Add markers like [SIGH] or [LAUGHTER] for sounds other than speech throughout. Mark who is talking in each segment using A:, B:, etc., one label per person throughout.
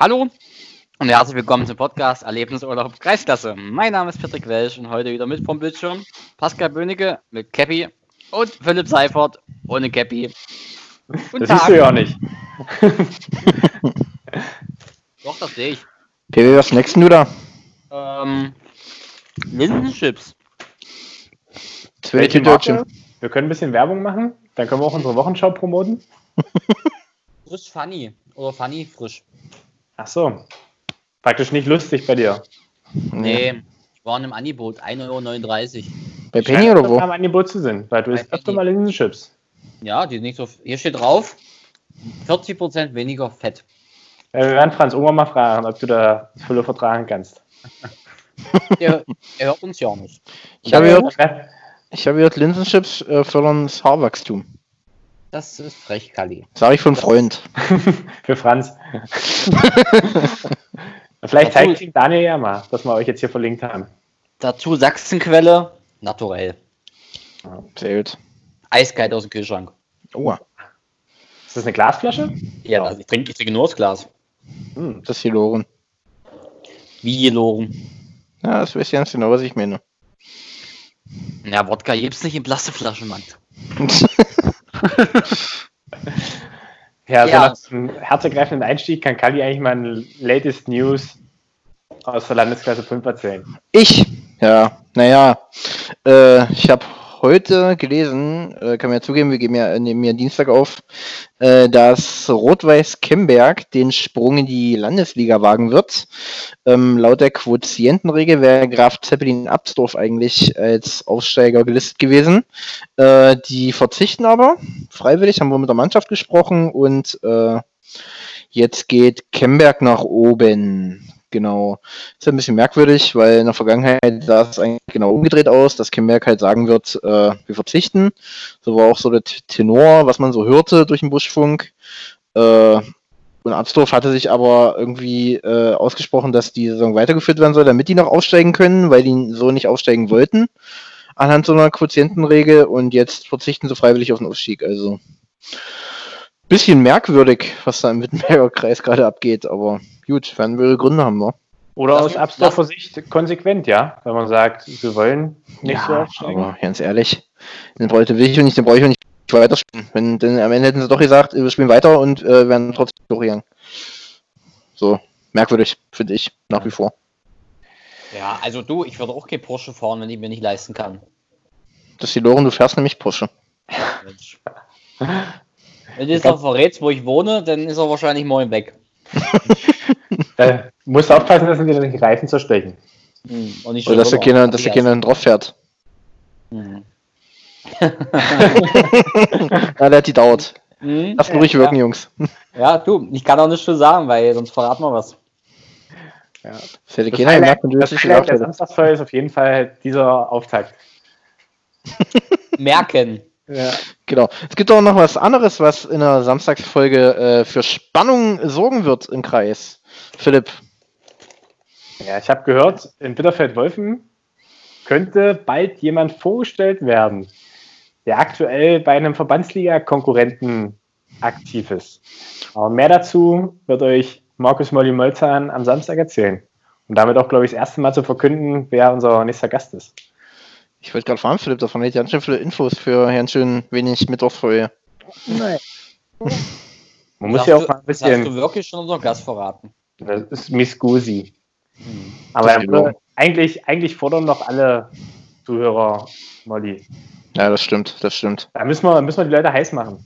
A: Hallo und herzlich willkommen zum Podcast Erlebnisurlaub Kreisklasse. Mein Name ist Patrick Welsch und heute wieder mit vom Bildschirm Pascal Böhnecke mit Cappy und Philipp Seifert ohne Cappy.
B: Guten das Tag. siehst du ja auch nicht. [LAUGHS]
A: Doch, das sehe ich.
C: PW, was schmeckst du da?
A: Ähm, Linsenchips.
B: Welche Marke? Wir können ein bisschen Werbung machen, dann können wir auch unsere Wochenschau promoten. [LAUGHS]
A: Frisch Funny oder Funny frisch.
B: Ach so. Praktisch nicht lustig bei dir.
A: Nee, ich war in einem Angebot, 1,39 Euro.
C: Bei Penny oder wo?
B: am Angebot zu sind, weil du isst öfter mal Linsenchips.
A: Ja, die nicht so. Hier steht drauf, 40% weniger Fett.
B: Ja, wir werden Franz Unger mal fragen, ob du da Fülle vertragen kannst. [LAUGHS]
A: er, er, hört uns ja nicht.
C: Ich habe gehört, ich habe gehört Linsenchips äh, fördern das Haarwachstum.
A: Das ist frech, Kali.
C: Sag ich von Freund. [LAUGHS]
B: Für Franz. [LAUGHS] Vielleicht zeigt ihm Daniel ja mal, dass wir euch jetzt hier verlinkt haben.
A: Dazu Sachsenquelle, naturell.
C: Sehr gut.
A: Eiskalt aus dem Kühlschrank.
C: Oh.
B: Ist das eine Glasflasche?
A: Ja, also ich, trinke, ich trinke nur das Glas.
C: Hm, das ist hier Loren.
A: Wie hier Loren?
C: Ja, das weiß ganz genau, was ich meine.
A: Ja, Wodka gibt's nicht in Plastikflaschen, Mann. [LAUGHS]
B: ja, so ja. nach einem herzergreifenden Einstieg kann Kali eigentlich mal latest News aus der Landesklasse 5 erzählen.
C: Ich? Ja, naja, äh, ich habe heute gelesen, äh, kann man ja zugeben, wir geben ja, äh, nehmen ja Dienstag auf, äh, dass Rot-Weiß Kemberg den Sprung in die Landesliga wagen wird. Ähm, laut der Quotientenregel wäre Graf Zeppelin Absdorf eigentlich als Aufsteiger gelistet gewesen. Äh, die verzichten aber freiwillig, haben wir mit der Mannschaft gesprochen und äh, jetzt geht Kemberg nach oben. Genau. Ist ein bisschen merkwürdig, weil in der Vergangenheit sah es eigentlich genau umgedreht aus, dass Kemberg halt sagen wird, äh, wir verzichten. So war auch so der Tenor, was man so hörte durch den Buschfunk. Äh, und Arztorf hatte sich aber irgendwie äh, ausgesprochen, dass die Saison weitergeführt werden soll, damit die noch aufsteigen können, weil die so nicht aufsteigen wollten. Anhand so einer Quotientenregel und jetzt verzichten sie freiwillig auf den Aufstieg. Also bisschen merkwürdig, was da im Wittenberger Kreis gerade abgeht, aber gut, werden wir ihre Gründe haben, ne?
B: Oder aus Absdorfer Sicht konsequent, ja, wenn man sagt, wir wollen nicht ja, so aufsteigen.
C: Aber ganz ehrlich, den wollte will ich und nicht, den brauche ich und nicht weiterspielen. Wenn, denn am Ende hätten sie doch gesagt, wir spielen weiter und äh, werden trotzdem durchgegangen. So, merkwürdig, finde ich, nach wie vor.
A: Ja, also du, ich würde auch kein Porsche fahren, wenn ich mir nicht leisten kann.
C: Das ist die Loren, du fährst nämlich Porsche. [LAUGHS] Mensch.
A: Wenn du jetzt noch verrätst, wo ich wohne, dann ist er wahrscheinlich morgen weg.
B: Da musst du aufpassen, dass dir die Reifen zerstechen.
C: Hm, Oder dass der Kinder, dass der Kinder drauf fährt. Hm. [LAUGHS] ja, der hat die dauert. Hm? Lass ruhig wirken, ja. Jungs.
A: Ja, du, ich kann auch nichts für sagen, weil sonst verraten wir was.
B: Ja. Das hätte keiner gemerkt, wenn du das nicht gesagt hättest. Samstagsfeuer ist auf jeden Fall dieser Auftakt.
A: Merken.
C: Ja. Genau. Es gibt auch noch was anderes, was in der Samstagsfolge äh, für Spannung sorgen wird im Kreis. Philipp.
B: Ja, ich habe gehört, in Bitterfeld-Wolfen könnte bald jemand vorgestellt werden, der aktuell bei einem Verbandsliga-Konkurrenten aktiv ist. Aber mehr dazu wird euch Markus Molly Molzahn am Samstag erzählen. Und damit auch, glaube ich, das erste Mal zu verkünden, wer unser nächster Gast ist.
C: Ich wollte gerade fragen, Philipp, davon hätte ich ganz schön viele Infos für ganz schön wenig Mittwochsfolge. Nein.
B: Man muss ja auch mal ein bisschen.
A: Hast du wirklich schon unseren Gast verraten?
B: Das ist Miss Gusi. Hm. Aber eigentlich, eigentlich fordern doch alle Zuhörer Molly.
C: Ja, das stimmt, das stimmt.
B: Da müssen wir, müssen wir die Leute heiß machen.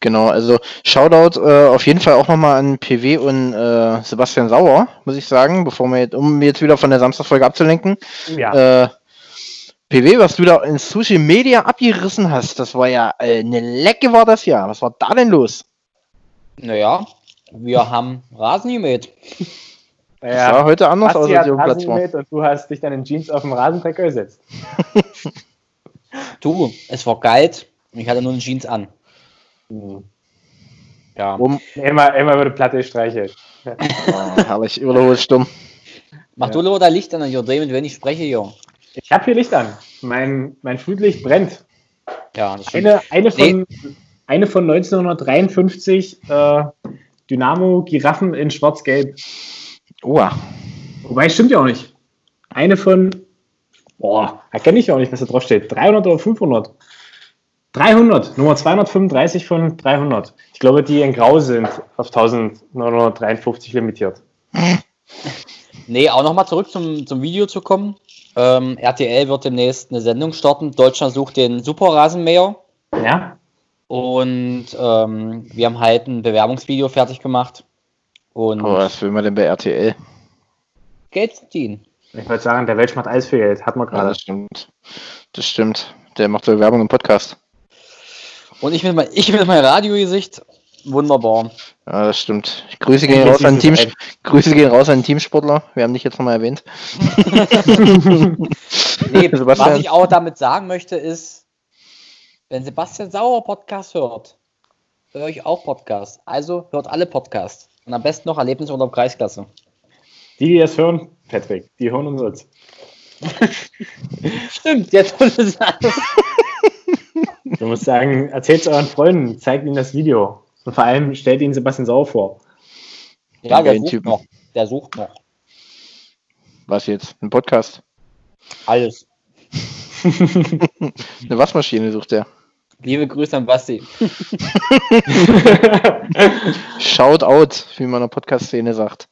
C: Genau, also Shoutout äh, auf jeden Fall auch nochmal an PW und äh, Sebastian Sauer, muss ich sagen, bevor wir jetzt, um jetzt wieder von der Samstagfolge abzulenken. Ja. Äh, PW, was du da in Sushi Media abgerissen hast, das war ja äh, eine Lecke war das ja. Was war da denn los?
A: Naja, wir haben Rasen gemäht.
C: Ja, war heute anders
B: aus als auf Platz war. Und du hast dich dann in Jeans auf den Rasentrecker gesetzt.
A: du, es war kalt und ich hatte nur eine Jeans an.
B: Mhm. Ja. Um, immer, immer wurde Platte streichelt.
C: Oh, herrlich, überholt stumm.
A: Mach ja. du lieber da Licht an, Jodem, wenn ich spreche, Junge.
B: Ich habe hier Licht an. Mein, mein Flutlicht brennt.
A: Ja, das
B: eine, eine, von, nee. eine von 1953 äh, Dynamo Giraffen in Schwarz-Gelb.
C: Oha.
B: Wobei, stimmt ja auch nicht. Eine von, boah, erkenne ich auch nicht, was da drauf steht. 300 oder 500? 300, Nummer 235 von 300. Ich glaube, die in Grau sind auf 1953 limitiert.
A: Nee, auch nochmal zurück zum, zum Video zu kommen. Ähm, RTL wird demnächst eine Sendung starten. Deutschland sucht den Superrasenmäher.
B: Ja?
A: Und ähm, wir haben halt ein Bewerbungsvideo fertig gemacht. Und
C: Aber was will man denn bei RTL?
A: Geld verdienen.
B: Ich wollte sagen, der Welsch macht alles für Geld. Hat man
C: Ja,
B: gerade.
C: das stimmt. Das stimmt. Der macht so Werbung im Podcast.
A: Und ich mit, mein, ich mit meinem Radiogesicht. Wunderbar.
C: Ja, das stimmt. Grüße gehen raus an Team, Grüße gehen raus an den Teamsportler. Wir haben dich jetzt nochmal erwähnt.
A: Nee, [LAUGHS] was ich auch damit sagen möchte, ist, wenn Sebastian Sauer Podcast hört, höre ich auch Podcast. Also hört alle Podcasts. Und am besten noch Erlebnisurlaub Kreisklasse.
B: Die, die das hören, Patrick, die hören uns jetzt. [LAUGHS]
A: Stimmt, jetzt muss es
B: Du musst sagen, erzählt es euren Freunden, zeigt ihnen das Video. Und vor allem stellt ihnen Sebastian Sauer vor.
A: Ja, der sucht
C: Typen.
A: noch. Der sucht noch.
C: Was jetzt? Ein Podcast?
A: Alles. [LAUGHS]
C: Eine Waschmaschine sucht er.
A: Liebe Grüße an Basti. [LAUGHS]
C: Shout out, wie man in der Podcast-Szene sagt.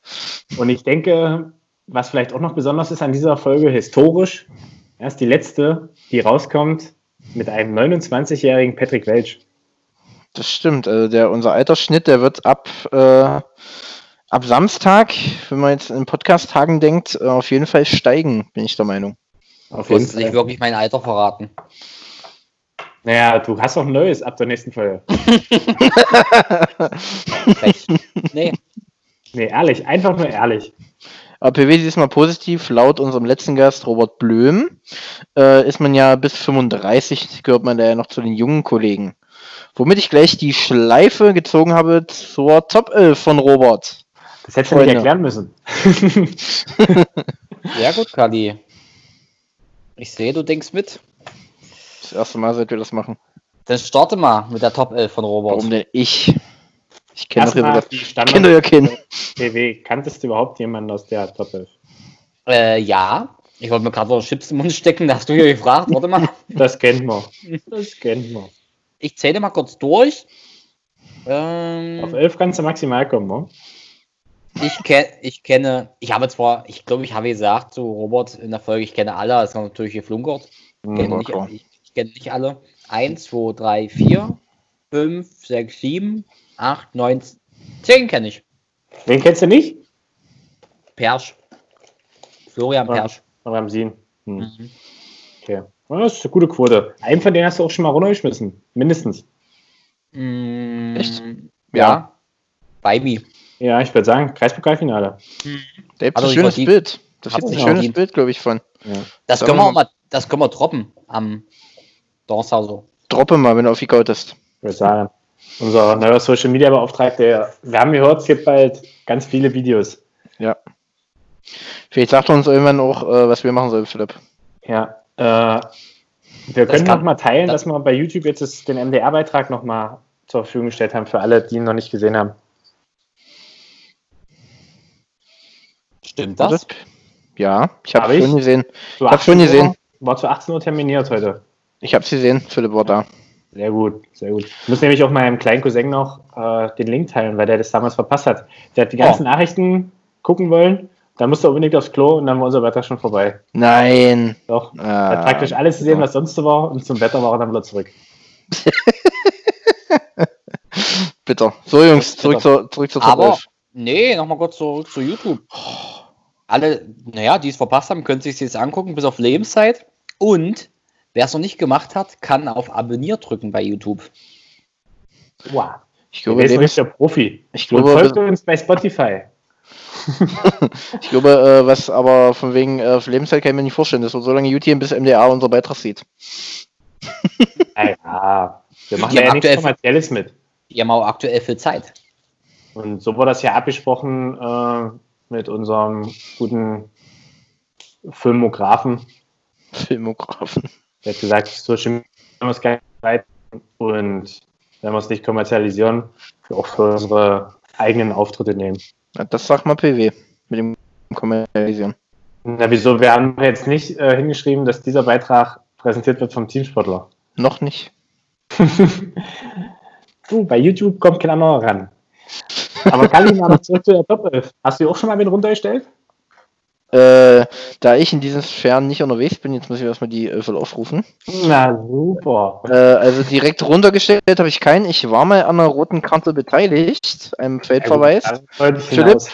B: Und ich denke, was vielleicht auch noch besonders ist an dieser Folge, historisch, er ist die letzte, die rauskommt mit einem 29-jährigen Patrick Welch.
C: Das stimmt. Also der, unser Altersschnitt, der wird ab, äh, ab Samstag, wenn man jetzt in Podcast-Tagen denkt, äh, auf jeden Fall steigen, bin ich der Meinung.
B: Auf jeden
A: hast nicht
B: Fall.
A: wirklich mein Alter verraten.
B: Naja, du hast auch ein neues ab der nächsten Folge. [LAUGHS] [LAUGHS]
A: Nee.
B: Nee, ehrlich, einfach nur ehrlich.
C: Aber PW diesmal positiv, laut unserem letzten Gast Robert Blöm, äh, ist man ja bis 35, gehört man da ja noch zu den jungen Kollegen. Womit ich gleich die Schleife gezogen habe zur Top 11 von Robert.
B: Das hättest du nicht erklären müssen. [LAUGHS]
A: Sehr gut, Kali. Ich sehe, du denkst mit.
C: Das erste Mal, seit wir das machen.
A: Dann starte mal mit der Top 11 von Robert.
C: Warum denn ich? Ich kenne doch, ja
B: die
C: ich kenn doch ja
B: Standard
C: keinen.
B: PW. Kanntest du überhaupt jemanden aus der Top 11?
A: Äh, ja. Ich wollte mir gerade noch Chips im Mund stecken, da hast du ja gefragt. Warte mal.
B: Das kennt man. [LAUGHS] Das kennt man.
A: Ich zähle mal kurz durch.
B: Auf
A: Ähm,
B: 11 kannst du maximal kommen, ne?
A: ich, kenn, ich kenne, ich habe zwar, ich glaube, ich habe gesagt zu Robert in der Folge, ich kenne alle, das haben natürlich geflunkert. Ich kenne
C: war
A: nicht, ich, ich kenne nicht alle. 1, 2, 3, 4, 5, 6, 7, 8, 9, 10 kenne ich.
B: Wen kennst du nicht?
A: Persch. Florian
B: Ja.
A: Persch.
B: Ramsin. Hm.
A: Mhm.
B: Okay. Ja, Das ist eine gute Quote. Einen von denen hast du auch schon mal runtergeschmissen. Mindestens.
A: Mm,
C: Echt?
A: Ja. Bei mir.
B: Ja, ich würde sagen, Kreispokalfinale.
C: Da gibt
A: Hat
C: ein schönes
A: verdient.
C: Bild. Das
A: er
C: ein schönes
A: verdient.
C: Bild, glaube ich, von.
B: Ja.
A: Das
C: Sagen
A: können wir mal, das können wir droppen am Donnerstag so.
C: Droppe mal, wenn du aufgegaut ist.
B: Ich würde sagen, unser neuer Social Media Beauftragter, wir haben gehört, es gibt bald ganz viele Videos.
C: Ja. Vielleicht sagt er uns irgendwann auch, äh, was wir machen sollen, Philipp.
B: Ja. Äh, wir können
A: kann-
B: noch mal teilen,
A: das-
B: dass wir bei YouTube jetzt den MDR-Beitrag noch mal zur Verfügung gestellt haben für alle, die ihn noch nicht gesehen haben.
A: Stimmt das?
C: Ja, ich habe
B: Hab
C: es
B: ich?
C: schon gesehen. Ich hab's schon
B: 18 Uhr-
C: gesehen.
B: War zu 18 Uhr terminiert heute.
C: Ich habe es gesehen. Philipp war da.
B: Sehr gut, sehr gut. Ich muss nämlich auch meinem kleinen Cousin noch äh, den Link teilen, weil der das damals verpasst hat. Der hat die ganzen
A: Oh.
B: Nachrichten gucken wollen, dann musste er unbedingt aufs Klo und dann war unser Wetter schon vorbei.
C: Nein.
B: Doch.
C: Ah,
B: Er hat praktisch alles gesehen, was sonst so war und zum Wetter war er dann wieder zurück. [LAUGHS]
C: Bitter. So, Jungs, zurück
A: Bitter.
C: zur, zurück zur Top
A: Aber,
C: 11.
A: nee, nochmal kurz zurück zu YouTube. Alle, naja, die es verpasst haben, können sich jetzt angucken, bis auf Lebenszeit. Und wer es noch nicht gemacht hat, kann auf Abonnier drücken bei YouTube.
B: Wow.
C: Ich
B: Du
C: glaube,
B: bist
C: Lebens,
B: der Profi.
C: ich glaube,
B: folgt uns bei Spotify. [LAUGHS]
C: ich glaube äh, was aber von wegen äh, Lebenszeit kann ich mir nicht vorstellen. Das wird so lange YouTube, bis MDA unser Beitrag sieht. [LAUGHS]
B: Ja, wir machen
A: haben
B: ja nichts
A: aktuell-
B: Kommerzielles mit.
A: Die haben auch aktuell viel Zeit.
B: Und so wurde das ja abgesprochen äh, mit unserem guten Filmografen.
C: Filmografen.
B: Der hat gesagt, Social Media haben wir es gar nicht bereit und wenn wir es nicht kommerzialisieren, auch für unsere eigenen Auftritte nehmen.
C: Ja, das sagt mal PW mit dem Kommerzialisieren.
B: Na, wieso? Wir haben jetzt nicht äh, hingeschrieben, dass dieser Beitrag präsentiert wird vom Teamsportler.
C: Noch nicht. [LAUGHS]
B: Du, bei YouTube kommt kein anderer ran. Aber Kalli, mal noch zurück zu der Top 11. Hast du auch schon mal wen runtergestellt?
C: Äh, da ich in diesem Fern nicht unterwegs bin, jetzt muss ich erstmal die Öffel aufrufen.
B: Na, super.
C: Äh, also direkt runtergestellt habe ich keinen. Ich war mal an einer roten Karte beteiligt, einem Feldverweis. Philipp?
B: hinaus.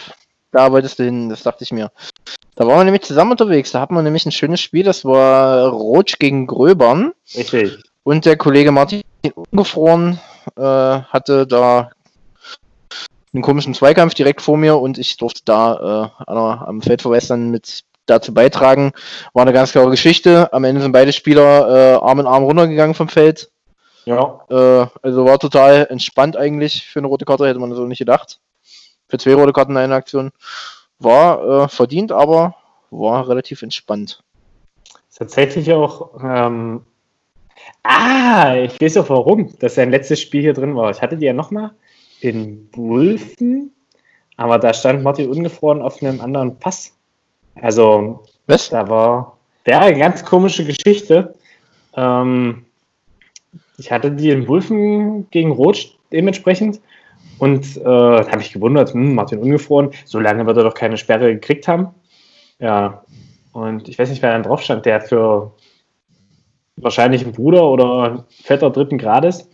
C: Da wolltest du hin, das dachte ich mir. Da waren wir nämlich zusammen unterwegs. Da hatten wir nämlich ein schönes Spiel. Das war Rotsch gegen Gröbern.
B: Richtig.
C: Und der Kollege Martin Ungefroren äh, hatte da einen komischen Zweikampf direkt vor mir und ich durfte da äh, einer- am Feldverweis dann mit dazu beitragen. War eine ganz klare Geschichte. Am Ende sind beide Spieler äh, Arm in Arm runtergegangen vom Feld.
B: Ja,
C: Äh, also war total entspannt eigentlich für eine rote Karte, hätte man so nicht gedacht. Für zwei rote Karten in einer Aktion. War äh, verdient, aber war relativ entspannt.
B: tatsächlich auch. Ähm, ah, ich weiß auch warum, dass sein letztes Spiel hier drin war. Ich hatte die ja nochmal in Wulfen, aber da stand Martin ungefroren auf einem anderen Pass. Also,
C: Was?
B: da war. Wäre eine ganz komische Geschichte. Ähm, ich hatte die in Wulfen gegen Rot dementsprechend. Und äh, da habe ich gewundert, hm, Martin ungefroren, so lange wird er doch keine Sperre gekriegt haben. Ja, und ich weiß nicht, wer dann drauf stand, der für wahrscheinlich ein Bruder oder Vetter dritten Grades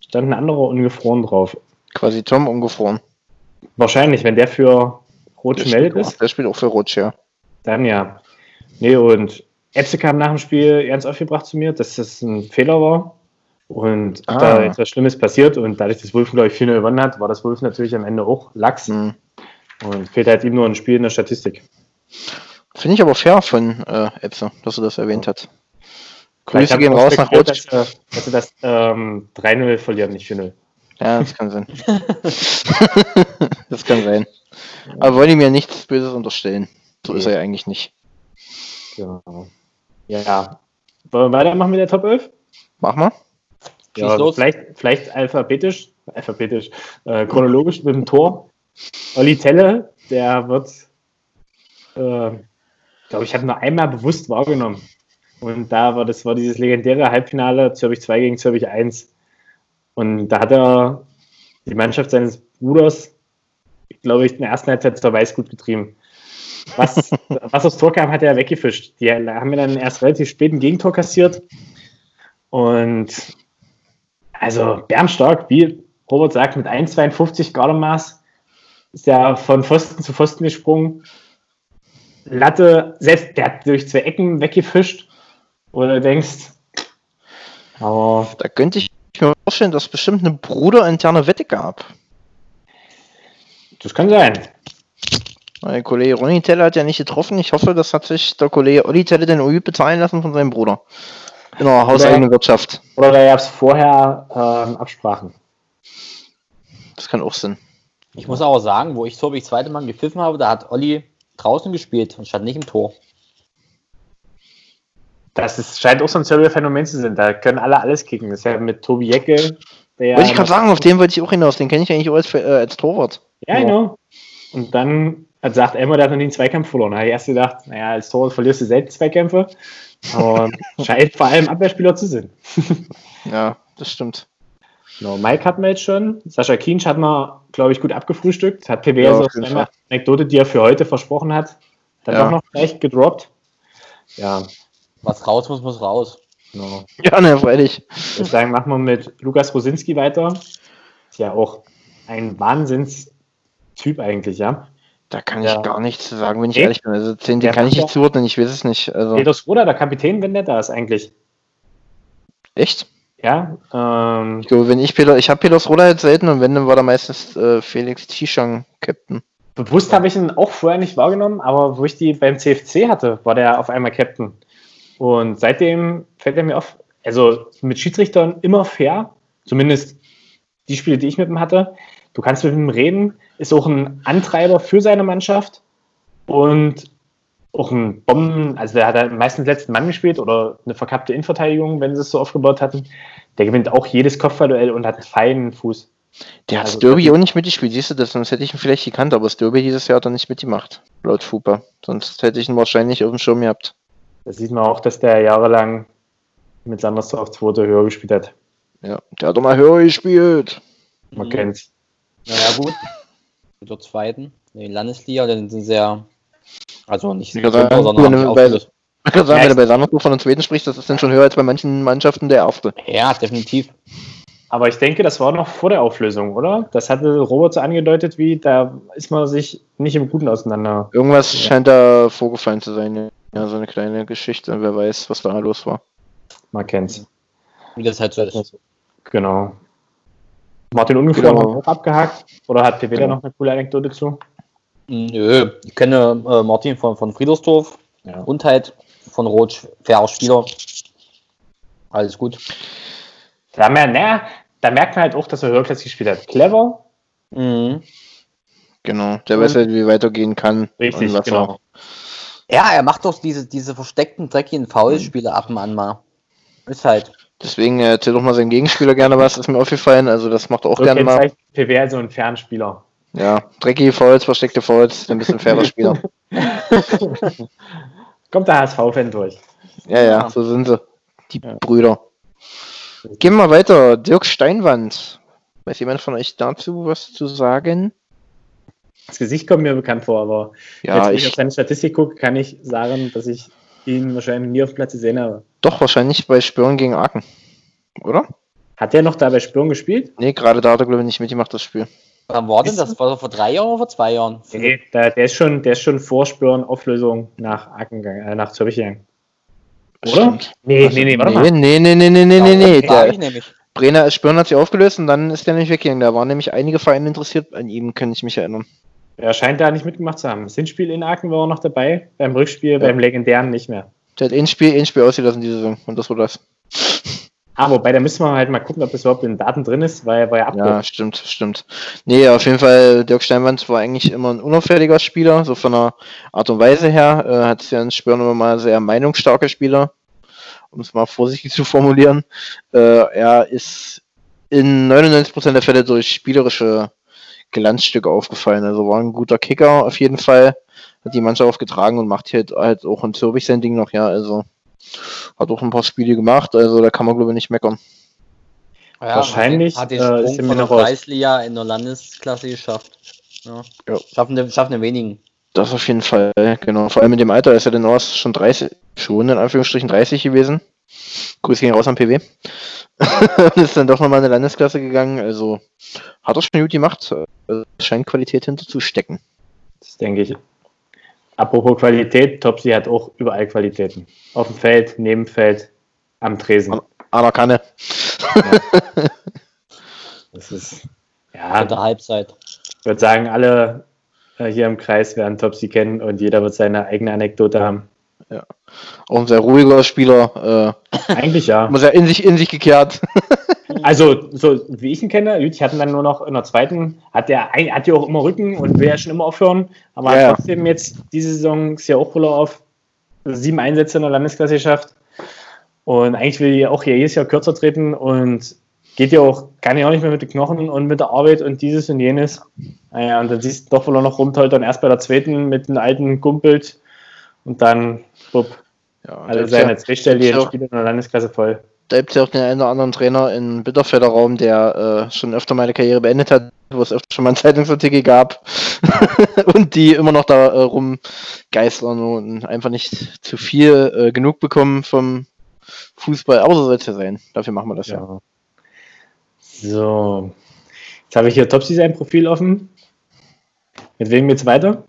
B: stand ein anderer ungefroren drauf.
C: Quasi Tom ungefroren.
B: Wahrscheinlich, wenn der für Rot
C: Der
B: gemeldet
C: spielt, auch,
B: ist,
C: der spielt auch für Rutsch, ja.
B: dann ja. Nee, und Epse kam nach dem Spiel ganz aufgebracht zu mir, dass das ein Fehler war. Und
C: Ah.
B: da etwas Schlimmes passiert und dadurch, dass Wolfen, glaube ich, 4 gewonnen hat, war das Wolfen natürlich am Ende auch Lachs
C: Hm.
B: und fehlt halt ihm nur ein Spiel in der Statistik.
C: Finde ich aber fair von äh, Epse, dass er das erwähnt hat.
B: Vielleicht
C: Grüße gehen raus nach Rutsch.
B: Dass, dass sie das ähm, 3-0 verlieren, nicht 4-0.
C: Ja, das kann sein. das kann sein. Aber wollen die mir nichts Böses unterstellen. So ist er ja eigentlich nicht.
B: Genau. Ja. Wollen wir weitermachen mit der Top 11?
C: Mach mal.
B: Ja,
A: los.
B: Vielleicht, vielleicht alphabetisch, alphabetisch, äh, chronologisch mit dem Tor. Olli Telle, der wird, äh, glaube ich, habe nur einmal bewusst wahrgenommen. Und da war das war dieses legendäre Halbfinale Zürich 2 gegen Zürich 1. Und da hat er die Mannschaft seines Bruders, glaube ich, in der ersten Halbzeit zur Weißgut getrieben. Was, [LAUGHS] was aufs Tor kam, hat er weggefischt. Die haben mir dann erst relativ spät ein Gegentor kassiert. Und also Bernstark, wie Robert sagt, mit 1,52 Gardemaß ist er von Pfosten zu Pfosten gesprungen. Latte, selbst der hat durch zwei Ecken weggefischt. Oder du denkst, aber
C: Da könnte ich mir vorstellen, dass es bestimmt eine bruderinterne Wette gab.
B: das kann sein.
C: Der Kollege Ronny Teller hat ja nicht getroffen. Ich hoffe, das hat sich der Kollege Olli Teller den OÜ bezahlen lassen von seinem Bruder. In der hauseigenen Wirtschaft.
B: Oder da gab es vorher ähm, Absprachen.
C: Das kann auch Sinn.
A: Ich muss aber sagen, wo ich Tobi zweite Mal gepfiffen habe, da hat Olli draußen gespielt und stand nicht im Tor.
B: Das ist, scheint auch so ein Server-Phänomen zu sein. Da können alle alles kicken. Das ist ja mit Tobi Jecke. Der
C: Wollte ich gerade sagen, auf den wollte ich auch hinaus. Den kenne ich eigentlich auch als, äh, als Torwart.
B: Ja, genau. Und dann hat sagt Elmer, der hat noch nie einen Zweikampf verloren. Da habe ich erst gedacht, naja, als Torwart verlierst du selten Zweikämpfe. Aber [LAUGHS] scheint vor allem Abwehrspieler zu sein. [LAUGHS]
C: Ja, das stimmt.
B: Genau, Mike hatten wir jetzt schon. Sascha Kiensch hat man, glaube ich, gut abgefrühstückt. Hat PW
C: Ja, jeden
B: seine. Anekdote, die er für heute versprochen hat, dann
C: Ja.
B: doch noch gleich gedroppt. Ja,
A: Was raus muss, muss raus.
B: genau.
C: Ja, ne, freilich.
B: Ich würde sagen, machen wir mit Lukas Rosinski weiter. Ist ja auch ein Wahnsinnstyp eigentlich, ja.
C: Da kann
B: Ja.
C: ich gar nichts zu sagen, wenn ich
B: Nee?
C: ehrlich bin. Also 10, den
B: Der
C: kann ich nicht zuordnen, ich weiß es nicht. Also,
B: Peters Roder, der Kapitän, wenn der da ist eigentlich.
C: echt?
B: Ja, ähm,
C: Ich glaube, wenn ich Peter, ich habe Peters Roller jetzt selten und wenn, dann war da meistens äh, Felix Tishang Captain.
B: bewusst habe ich ihn auch vorher nicht wahrgenommen, aber wo ich die beim CFC hatte, war der auf einmal Captain. Und seitdem fällt er mir auf, also mit Schiedsrichtern immer fair, zumindest die Spiele, die ich mit ihm hatte. Du kannst mit ihm reden, ist auch ein Antreiber für seine Mannschaft und auch ein Bomben, also der hat halt meistens letzten Mann gespielt oder eine verkappte Innenverteidigung, wenn sie es so aufgebaut hatten. Der gewinnt auch jedes Kopfballduell und hat einen feinen Fuß.
C: Der hat
B: Also,
C: Derby
B: das-
C: auch nicht mitgespielt, siehst du das? Sonst hätte ich ihn vielleicht gekannt, aber das Derby dieses Jahr hat er nicht mitgemacht, laut Fupa. Sonst hätte ich ihn wahrscheinlich auf dem Schirm gehabt.
B: Da sieht man auch, dass der jahrelang mit Sandersdorf zweite höher gespielt hat.
C: Ja, der hat doch mal höher gespielt.
B: Man
A: Mhm.
B: kennt's.
A: Naja, gut. [LAUGHS] Mit der zweiten, in Landesliga, dann sind sie ja. Also nicht
C: Ich sagen,
A: sondern
C: wenn
A: haben
C: du bei-. Ich sagen,
B: Ja,
C: wenn
B: ich-
C: du bei Sanderburg von der zweiten sprichst, das ist dann schon höher als bei manchen Mannschaften der erste.
A: Ja, definitiv.
B: Aber ich denke, das war noch vor der Auflösung, oder? Das hatte Robert so angedeutet, wie da ist man sich nicht im Guten auseinander.
C: Irgendwas
B: Ja.
C: scheint da vorgefallen zu sein. Ja, so eine kleine Geschichte. Wer weiß, was da los war.
B: Man kennt's.
A: Wie das halt so ist.
B: Genau. Martin Ungefähr
C: Genau.
B: auch abgehakt. Oder hat PW da
C: Genau.
B: noch eine coole Anekdote zu?
A: Nö, ich kenne äh, Martin von, von Friedersdorf
B: Ja.
A: und halt von Rot, fairer Spieler. Alles gut.
B: Da, mer na, da merkt man halt auch, dass er höherklassig gespielt hat. Clever.
A: Mhm.
C: Genau. Der weiß halt, wie weitergehen kann.
B: Richtig,
C: und was
B: genau.
A: Ja, er macht doch diese, diese versteckten, dreckigen Foulspiele ab und an mal. Ist halt.
C: Deswegen äh, erzähl doch mal seinen Gegenspieler gerne was, ist mir aufgefallen. Also das macht er auch
B: So
C: gerne mal.
B: PW also ein Fernspieler.
C: Ja, dreckige Fouls, versteckte Fouls, ein bisschen fairer Spieler. [LAUGHS]
B: Kommt der HSV-Fan durch.
C: Ja, ja,
A: Ja.
C: so sind sie. Die
B: Ja.
C: Brüder. Gehen wir mal weiter. Dirk Steinwand. Weiß jemand von euch dazu was zu sagen?
B: Das Gesicht kommt mir bekannt vor, aber
C: Ja,
B: jetzt, wenn ich
C: ich
B: auf seine Statistik gucke, kann ich sagen, dass ich ihn wahrscheinlich nie auf Platz gesehen habe.
C: doch wahrscheinlich bei Spüren gegen Aachen. Oder?
B: Hat der noch da bei Spürn gespielt?
C: Nee, gerade da hat er glaube ich nicht mitgemacht, das Spiel.
A: Wann war denn das? War das vor drei Jahren oder vor zwei Jahren?
B: Nee, der, der, ist schon, der ist schon vor Spürn Auflösung nach Aachen gegangen, äh, nach Zürich gegangen. Oder?
C: Stimmt.
B: Nee, nee, nee, warte
C: Nee,
B: mal.
C: nee, nee, nee, nee, nee, nee, nee. Der. Brenner Spüren hat sich aufgelöst und dann ist der nicht weggegangen. Da waren nämlich einige Vereine interessiert an ihm, kann ich mich erinnern.
B: Er scheint da nicht mitgemacht zu haben. Das Hinspiel in Aachen war er noch dabei, beim Rückspiel, beim legendären nicht mehr.
C: Der hat ein Spiel, ein Spiel ausgelassen diese Saison und das war das.
B: Aber wobei, da müssen wir halt mal gucken, ob das überhaupt in den Daten drin ist, weil er war ja
C: Ja,
B: abgerufen.
C: stimmt, stimmt. Nee, auf jeden Fall, Dirk Steinwand war eigentlich immer ein unauffälliger Spieler, so von der Art und Weise her. Äh, hat es ja in Spüren immer mal sehr meinungsstarke Spieler, um es mal vorsichtig zu formulieren. Äh, er ist in 99% der Fälle durch spielerische Glanzstücke aufgefallen. Also war ein guter Kicker auf jeden Fall. Hat die Mannschaft aufgetragen und macht hier halt, halt auch in Zürich sein Ding noch, ja. Also hat auch ein paar Spiele gemacht, also da kann man glaube ich nicht meckern.
A: Ja,
B: Wahrscheinlich,
A: hat den,
B: äh,
A: hat den
B: ist
A: Sprung
B: er
A: von der. Kreisliga in der Landesklasse geschafft. Ja.
C: Ja.
A: Schaffen, die, schaffen die wenigen.
C: Das auf jeden Fall, genau. Vor allem in dem Alter ist er denn auch schon 30, schon in Anführungsstrichen 30 gewesen. Grüße gehen raus an PW. [LAUGHS] und ist dann doch nochmal in eine Landesklasse gegangen. Also hat er schon gut gemacht. Also, scheint Qualität hinterzustecken.
B: Das denke ich. Apropos Qualität, Topsy hat auch überall Qualitäten. Auf dem Feld, neben dem Feld, am Tresen.
C: Aber Kanne.
B: Das ist,
A: Ja.
B: ja,
A: der Halbzeit.
B: ich würde sagen, alle äh, hier im Kreis werden Topsy kennen und jeder wird seine eigene Anekdote haben.
C: Auch ein sehr ruhiger Spieler.
B: Eigentlich ja.
C: Äh, muss ja in sich, in sich gekehrt. [LAUGHS]
B: Also, so wie ich ihn kenne, ich hatte ihn dann nur noch in der zweiten, hat er hat ja auch immer Rücken und will ja schon immer aufhören, aber
C: Ja, ja.
B: trotzdem jetzt diese Saison ist ja auch wohl auf sieben Einsätze in der Landesklasse geschafft. Und eigentlich will er auch hier jedes Jahr kürzer treten und geht ja auch, kann ja auch nicht mehr mit den Knochen und mit der Arbeit und dieses und jenes. Naja, und dann siehst du doch wohl auch noch rumtoltern, erst bei der zweiten mit einem alten Gumpelt und dann, bupp,
C: Ja,
B: alle seine
C: ja-
B: Spiele in der Landesklasse voll.
C: da gibt's ja auch den einen oder anderen Trainer in Bitterfelder Raum, der äh, schon öfter meine Karriere beendet hat, wo es öfter schon mal einen Zeitungsartikel gab [LAUGHS] und die immer noch da äh, rumgeistern und einfach nicht zu viel äh, genug bekommen vom Fußball. Aber so soll es ja sein. Dafür machen wir das ja.
B: Ja. So. Jetzt habe ich hier Topsy sein Profil offen. Mit wem geht's weiter?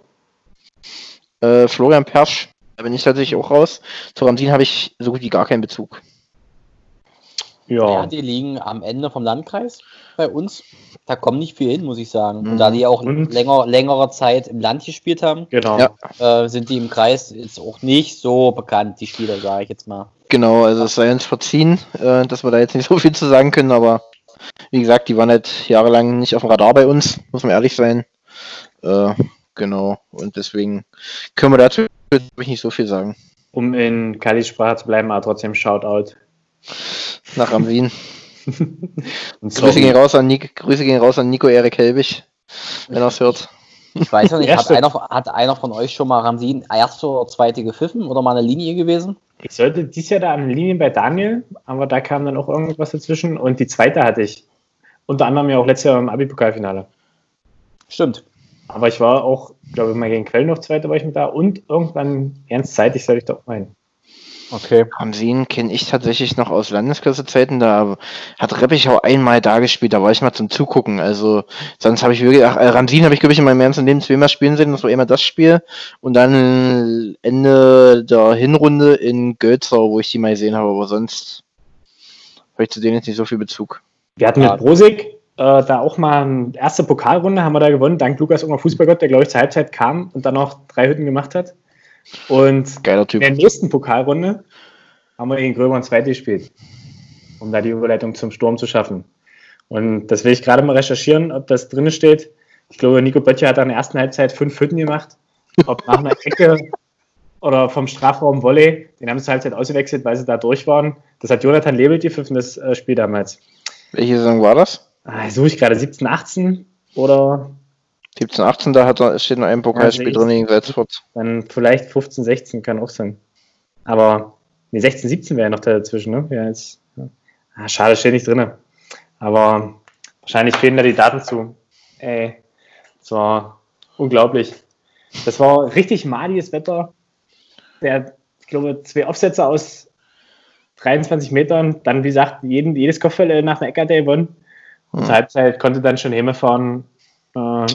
C: Äh, Florian Persch, da bin ich tatsächlich auch raus. Zu Ramsin habe ich so gut wie gar keinen Bezug.
A: Ja.
B: Ja.
A: die liegen am Ende vom Landkreis bei uns. Da kommt nicht viel hin, muss ich sagen.
C: Mhm.
A: Und da die auch
B: Und?
A: länger, längere Zeit im Land gespielt haben,
B: Genau.
C: Ja.
A: äh, sind die im Kreis jetzt auch nicht so bekannt, die Spieler, sage ich jetzt mal.
C: Genau, also es sei uns verziehen, äh, dass wir da jetzt nicht so viel zu sagen können, aber wie gesagt, die waren halt jahrelang nicht auf dem Radar bei uns, muss man ehrlich sein. Äh, genau, und deswegen können wir dazu ich nicht so viel sagen.
B: Um in Kalis Sprache zu bleiben, aber trotzdem Shoutout.
C: Nach Ramsin. [LAUGHS]
B: Und
C: Grüße gehen, raus an Nick, Grüße gehen raus an Nico Erik Helbig, wenn er es hört.
A: Ich weiß ja nicht, [LAUGHS] hat, einer, hat einer von euch schon mal Ramsin erste oder zweite gepfiffen oder mal eine Linie gewesen?
B: Ich sollte dies Jahr da an den Linien bei Daniel, aber da kam dann auch irgendwas dazwischen. Und die zweite hatte ich. Unter anderem ja auch letztes Jahr im Abi-Pokalfinale.
A: Stimmt.
B: Aber ich war auch, glaube ich, mal gegen Köln noch Zweite war ich mit da. Und irgendwann ernstzeitig sollte ich da auch meinen.
A: Okay.
C: Ramsin kenne ich tatsächlich noch aus Landesklassezeiten. Da hat Reppichau einmal da gespielt, da war ich mal zum Zugucken. Also sonst habe ich wirklich, ach, äh, Ramsin habe ich glaube ich in meinem ganzen Leben zweimal spielen sehen. Das war immer das Spiel und dann Ende der Hinrunde in Gölzau, wo ich die mal gesehen habe. Aber sonst habe ich zu denen jetzt nicht so viel Bezug.
B: Wir hatten mit Brosig äh, da auch mal eine erste Pokalrunde, haben wir da gewonnen, dank Lukas Unger Fußballgott, der glaube ich zur Halbzeit kam und dann noch drei Hütten gemacht hat. Und in der nächsten Pokalrunde haben wir gegen Gröber ein Zweite gespielt, um da die Überleitung zum Sturm zu schaffen. Und das will ich gerade mal recherchieren, ob das drin steht. Ich glaube, Nico Böttcher hat in der ersten Halbzeit fünf Hütten gemacht. Ob nach einer [LAUGHS] Ecke oder vom Strafraum Volley. Den haben sie zur Halbzeit ausgewechselt, weil sie da durch waren. Das hat Jonathan Lebel gepfiffen, das äh, Spiel damals.
C: Welche Saison war das?
B: Ah, suche ich gerade 17, 18 oder
C: 17, 18, da hat er, steht noch ein Pokalspiel
B: Ja,
C: drin gegen Salzburg.
B: dann vielleicht 15, 16 kann auch sein. Aber nee, 16, 17 wäre ja noch dazwischen, ne? Ja, jetzt, ja. Ah, schade, steht nicht drin. Aber wahrscheinlich fehlen da die Daten zu. Ey, das war unglaublich. Das war richtig madiges Wetter. Der, ich glaube, zwei Aufsätze aus 23 Metern, dann wie gesagt, jeden, jedes Kopfball nach einer Ecke hat er gewonnen. Und zur Halbzeit konnte dann schon heimfahren, äh,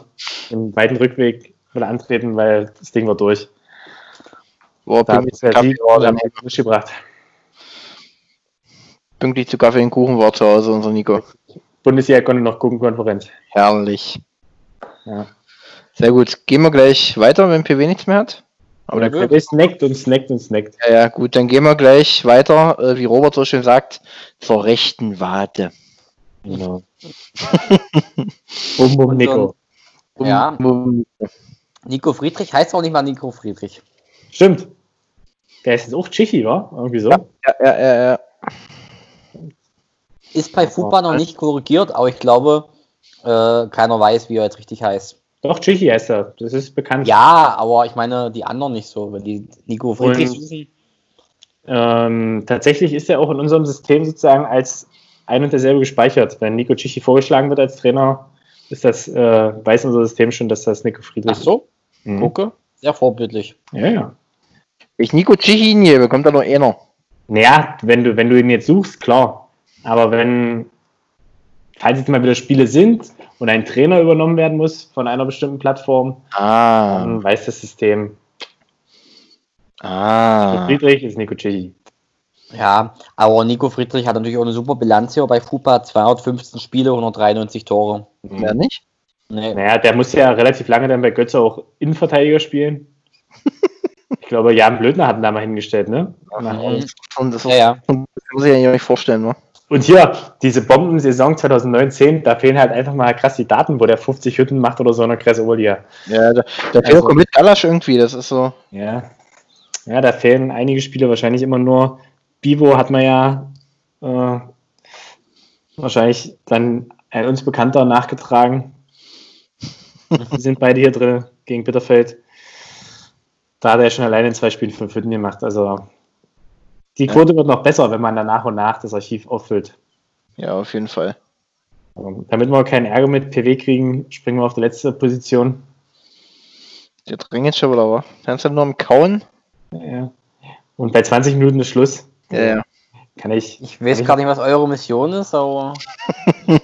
B: im weiten Rückweg wieder antreten, weil das Ding war durch.
C: War
B: Da habe
C: pünktlich,
B: ich dann, durchgebracht.
C: pünktlich zu Kaffee und Kuchen war zu Hause unser Nico.
B: Bundesliga konnte noch gucken, Konferenz.
C: Herrlich.
B: Ja.
C: Sehr gut. Gehen wir gleich weiter, wenn PW nichts mehr hat. Aber
A: Ja,
C: der.
B: Der snackt und snackt und snackt.
C: Ja, ja, gut, dann gehen wir gleich weiter, äh, wie Robert so schön sagt, zur rechten Wade.
B: Genau. [LAUGHS] Bum, bum, Nico.
A: Ja.
C: Um,
A: Nico Friedrich heißt auch nicht mal Nico Friedrich.
B: Stimmt. Der ist jetzt auch Tschechi, wa? Irgendwie so.
C: Ja, ja, ja, ja.
A: Ist bei Fußball noch nicht korrigiert, aber ich glaube, äh, keiner weiß, wie er jetzt richtig heißt.
B: Doch, Tschechi heißt er. Das ist bekannt.
A: Ja, aber ich meine die anderen nicht so. Wenn die Nico Friedrich
B: Und- Ähm, tatsächlich ist er auch in unserem System sozusagen als ein und derselbe gespeichert. Wenn Nico Tschechi vorgeschlagen wird als Trainer, ist das, äh, weiß unser System schon, dass das Nico Friedrich
A: ach so.
B: Mhm.
A: gucke, sehr vorbildlich.
B: Ja, ja.
C: Ich Nico Tschichin hier, bekommt da noch einer.
B: Naja, wenn du, wenn du ihn jetzt suchst, klar. Aber wenn, falls jetzt mal wieder Spiele sind und ein Trainer übernommen werden muss von einer bestimmten Plattform,
C: Ah,
B: dann weiß das System.
C: ah.
B: Friedrich ist Nico Tschechi.
A: Ja, aber Nico Friedrich hat natürlich auch eine super Bilanz hier bei Fußball. 215 Spiele, 193 Tore.
C: Wer nicht?
A: Nee.
B: Naja, der muss ja relativ lange dann bei Götze auch Innenverteidiger spielen. [LAUGHS] ich glaube, Jan Blödner hat ihn da mal hingestellt, ne?
A: Mhm.
C: Und das,
A: Ja, ja.
C: das muss ich ja nicht vorstellen, ne?
B: Und hier, diese Bombensaison 2019, da fehlen halt einfach mal krass die Daten, wo der 50 Hütten macht oder so in der Kreise Oberliga.
C: Ja, da, da fehlt
B: Also-
C: auch mit Galasch irgendwie, das ist so.
B: Ja. Ja, da fehlen einige Spiele wahrscheinlich immer nur. Bivo hat man ja äh, wahrscheinlich dann ein uns bekannter nachgetragen. Die sind beide hier drin gegen Bitterfeld. Da hat er schon alleine in zwei Spielen fünf Hütten gemacht. Also die Quote wird noch besser, wenn man dann nach und nach das Archiv auffüllt.
C: Ja, auf jeden Fall.
B: Also, damit wir keinen Ärger mit PW kriegen, springen wir auf die letzte Position.
C: Der dringend schon wieder, wa? Kannst du nur am Kauen?
B: Ja. Und bei 20 Minuten ist Schluss.
C: Ja, ja.
B: Kann ich.
A: Ich weiß gar nicht, was eure Mission ist, aber [LAUGHS]
B: Ja,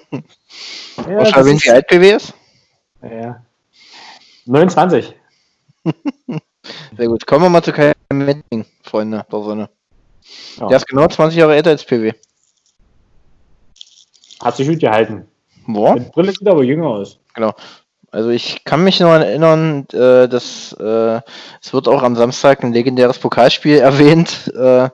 C: Wahrscheinlich,
B: das
C: wenn
B: ist-
C: wie alt PW ist?
B: Ja. 29. [LAUGHS]
C: Sehr gut. Kommen wir mal zu keinem Meeting, Freunde der Sonne.
B: Ja.
C: Der ist genau 20 Jahre älter als PW.
B: Hat sich gut gehalten.
C: Boah.
B: Mit Brille sieht er aber jünger aus.
C: Also ich kann mich noch erinnern, äh, dass äh, es wird auch am Samstag ein legendäres Pokalspiel [LAUGHS] erwähnt. Äh,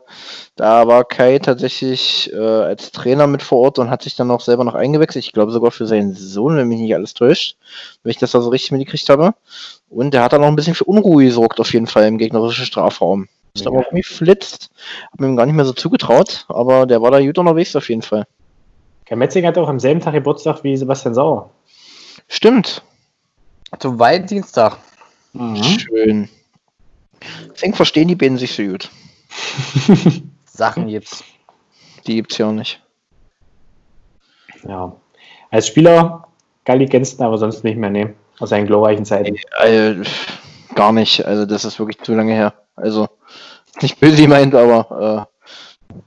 C: da war Kai tatsächlich äh, als Trainer mit vor Ort und hat sich dann auch selber noch eingewechselt. Ich glaube sogar für seinen Sohn, wenn mich nicht alles täuscht, wenn ich das da so richtig mitgekriegt habe. Und der hat dann noch ein bisschen für Unruhe gesorgt, auf jeden Fall im gegnerischen Strafraum. Ist aber auch irgendwie flitzt. Hab mir ihm gar nicht mehr so zugetraut, aber der war da gut unterwegs auf jeden Fall.
B: Kai Metzing hat auch am selben Tag Geburtstag wie Sebastian Sauer.
C: Stimmt.
A: Zum Valentinstag.
C: Schön. Deswegen verstehen die beiden sich so gut. [LAUGHS]
A: Sachen gibt's.
C: Die gibt's ja auch nicht.
B: Ja. Als Spieler Galli kennst du aber sonst nicht mehr nehmen. Aus seinen glorreichen Zeiten.
C: Äh, gar nicht. Also das ist wirklich zu lange her. Also nicht böse gemeint, aber äh,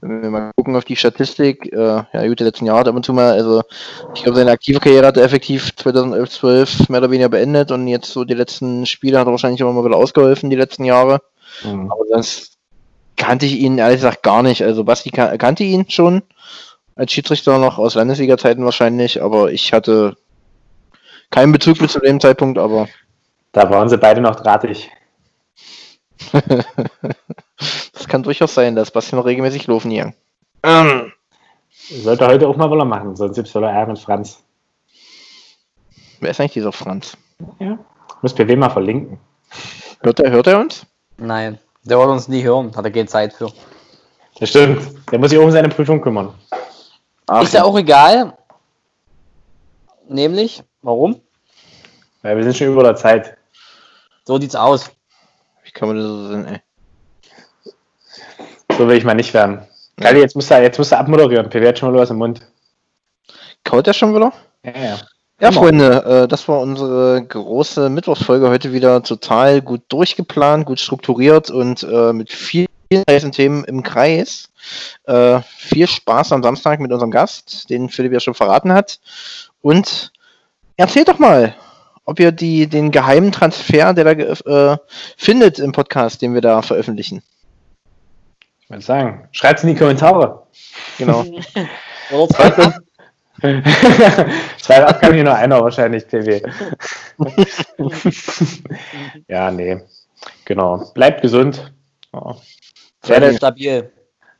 C: wenn wir mal gucken auf die Statistik, äh, ja gut, die letzten Jahre hat ab und zu mal, also ich glaube seine aktive Karriere hat er effektiv 2011, 12 mehr oder weniger beendet und jetzt so die letzten Spiele hat er wahrscheinlich immer mal wieder ausgeholfen, die letzten Jahre.
B: Mhm.
C: Aber sonst kannte ich ihn ehrlich gesagt gar nicht. Also Basti kan kannte ihn schon als Schiedsrichter noch aus Landesliga-Zeiten wahrscheinlich, aber ich hatte keinen Bezug bis zu dem Zeitpunkt, aber
B: Da waren sie beide noch drahtig. [LAUGHS]
C: kann durchaus sein, dass Basti noch regelmäßig laufen hier. Ähm,
B: Sollte heute auch mal Woller machen, sonst gibt's Woller R mit Franz.
C: wer ist eigentlich dieser Franz?
B: Ja. Muss PW mal verlinken.
C: Hört er, hört er uns?
A: Nein, der wollte uns nie hören, hat er keine Zeit für.
B: Das stimmt. Der muss sich auch um seine Prüfung kümmern.
C: Ach,
A: ist ja auch egal. Nämlich, warum?
B: Weil wir sind schon über der Zeit.
A: So sieht's aus.
C: Wie kann man das so sehen, ey?
B: So will ich mal nicht werden. Galli, jetzt musst du, jetzt musst du abmoderieren. PW hat schon mal was im Mund.
C: Kaut er schon wieder?
B: Ja, ja.
C: Ja. Freunde, äh, das war unsere große Mittwochsfolge heute wieder total gut durchgeplant, gut strukturiert und äh, mit vielen heißen Themen im Kreis. Äh, viel Spaß am Samstag mit unserem Gast, den Philipp ja schon verraten hat. Und erzählt doch mal, ob ihr die, den geheimen Transfer, der da äh, findet im Podcast, den wir da veröffentlichen.
B: Ich würde sagen, schreibt's in die Kommentare.
C: Genau. [LAUGHS]
A: Zwei
B: ab [LAUGHS] kann hier nur einer wahrscheinlich, PW. [LAUGHS] ja, nee. Genau. Bleibt gesund. Ja. Werdet,
A: stabil.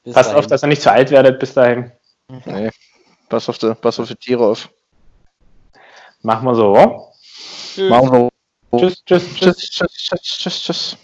A: Bis
B: passt
A: dahin.
B: auf, dass ihr nicht zu alt werdet bis dahin.
C: nee. Pass auf die, pass auf die Tiere auf.
B: Machen wir so.
A: Tschüss.
C: Machen wir.
B: Tschüss, tschüss, tschüss.
C: Tschüss, tschüss, tschüss, tschüss, tschüss.